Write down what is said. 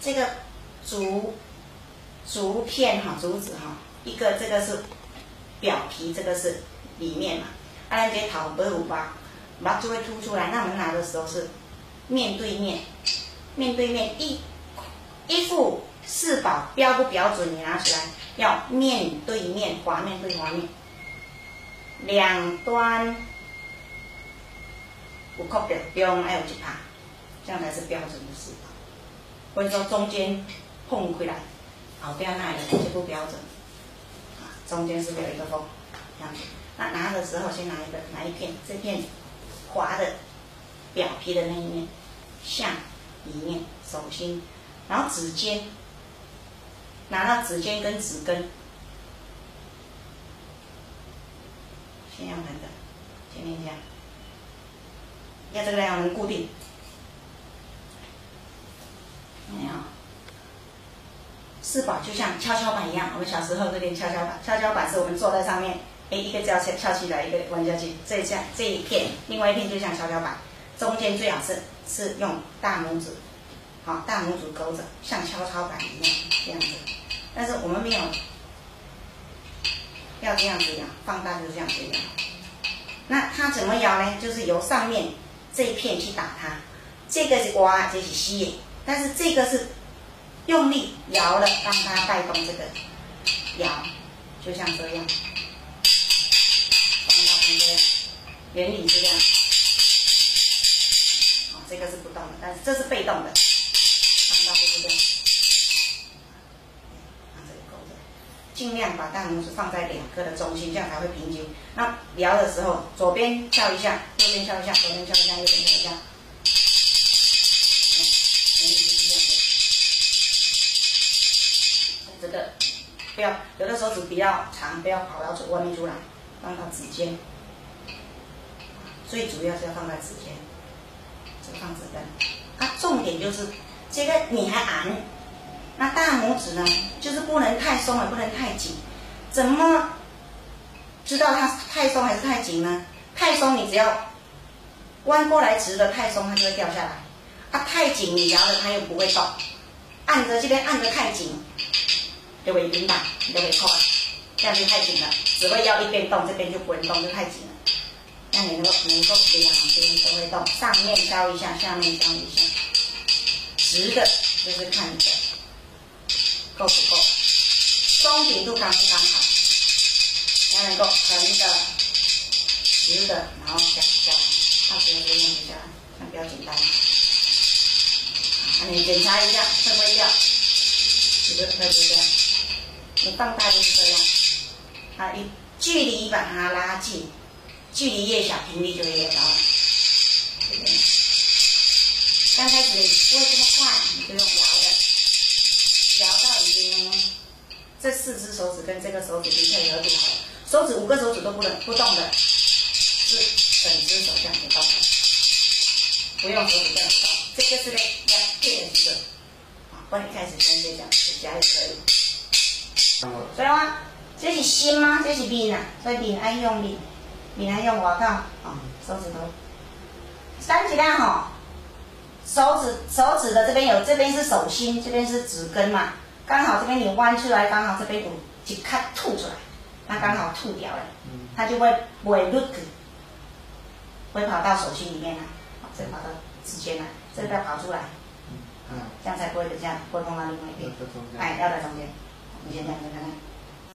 这个竹竹片哈，竹子哈，一个这个是表皮，这个是里面嘛。啊，咱这头不有把把就会凸出来。那我们拿的时候是面对面，面对面一一副四宝标不标准？你拿出来要面对面，滑面对滑面，两端有靠表中还有一拍，这样才是标准的四宝。或者说中间碰回来，好，不要那里就不标准。啊，中间是不是有一个缝？这样子。那拿的时候先拿一个拿一片，这片滑的表皮的那一面向里面手心，然后指尖拿到指尖跟指根，先用横的，先练一下，要这个要能固定，没有？四宝就像跷跷板一样，我们小时候这边跷跷板，跷跷板是我们坐在上面。哎，一个翘翘起来，一个弯下去，这像这一片，另外一片就像跷跷板，中间最好是是用大拇指，好，大拇指勾着，像跷跷板一样这样子。但是我们没有要这样子摇，放大就是这样子摇。那它怎么摇呢？就是由上面这一片去打它，这个是刮，这是吸，但是这个是用力摇了，让它带动这个摇，就像这样。原理是这样，好，这个是不动的，但是这是被动的，看到？这个勾着，尽量把大拇指放在两颗的中心，这样才会平均。那摇的时候，左边翘一下，右边翘一下，左边翘一下，右边翘一下。不要，有的手指比较长，不要跑到外面出来，放到指尖。最主要是要放在指尖，这个放指根，它重点就是这个你还按，那大拇指呢，就是不能太松也不能太紧，怎么知道它太松还是太紧呢？太松你只要弯过来直的太松它就会掉下来，它太紧你摇的它又不会动，按着这边按着太紧，就会晕倒，就会错，这样就太紧了，只会要一边动，这边就不能动，就太紧了。那你能够能够两边都会动，上面敲一下，下面敲一下，直的就是看着够不够，松紧度刚不刚好，要能够横的、直的，然后讲下来，它直接就用一下，看不要紧张。那你检查一下会不会掉？是不是会不样？你放大就是这样，啊，一距离把它拉近。距离越小，频率就越高。刚开始不会这么快，你就用摇的，摇到已经这四只手指跟这个手指的配合度好了。手指五个手指都不能不动的，是整只手这样子动，不用手指这样子动。这个是呢要配合几个，啊，帮你开始先这样子加也可以。所以话，这是心吗？这是面啊，所以面爱用力。你来用我靠，啊，手指头，三指量吼，手指手指的这边有，这边是手心，这边是指根嘛，刚好这边你弯出来，刚好这边有一卡吐出来，那刚好吐掉了，它就会不会 look，会跑到手心里面来，再跑到指尖来，这个跑出来，嗯，这样才不会这样，会碰到另外一边，哎，要在中间，你先这样看看。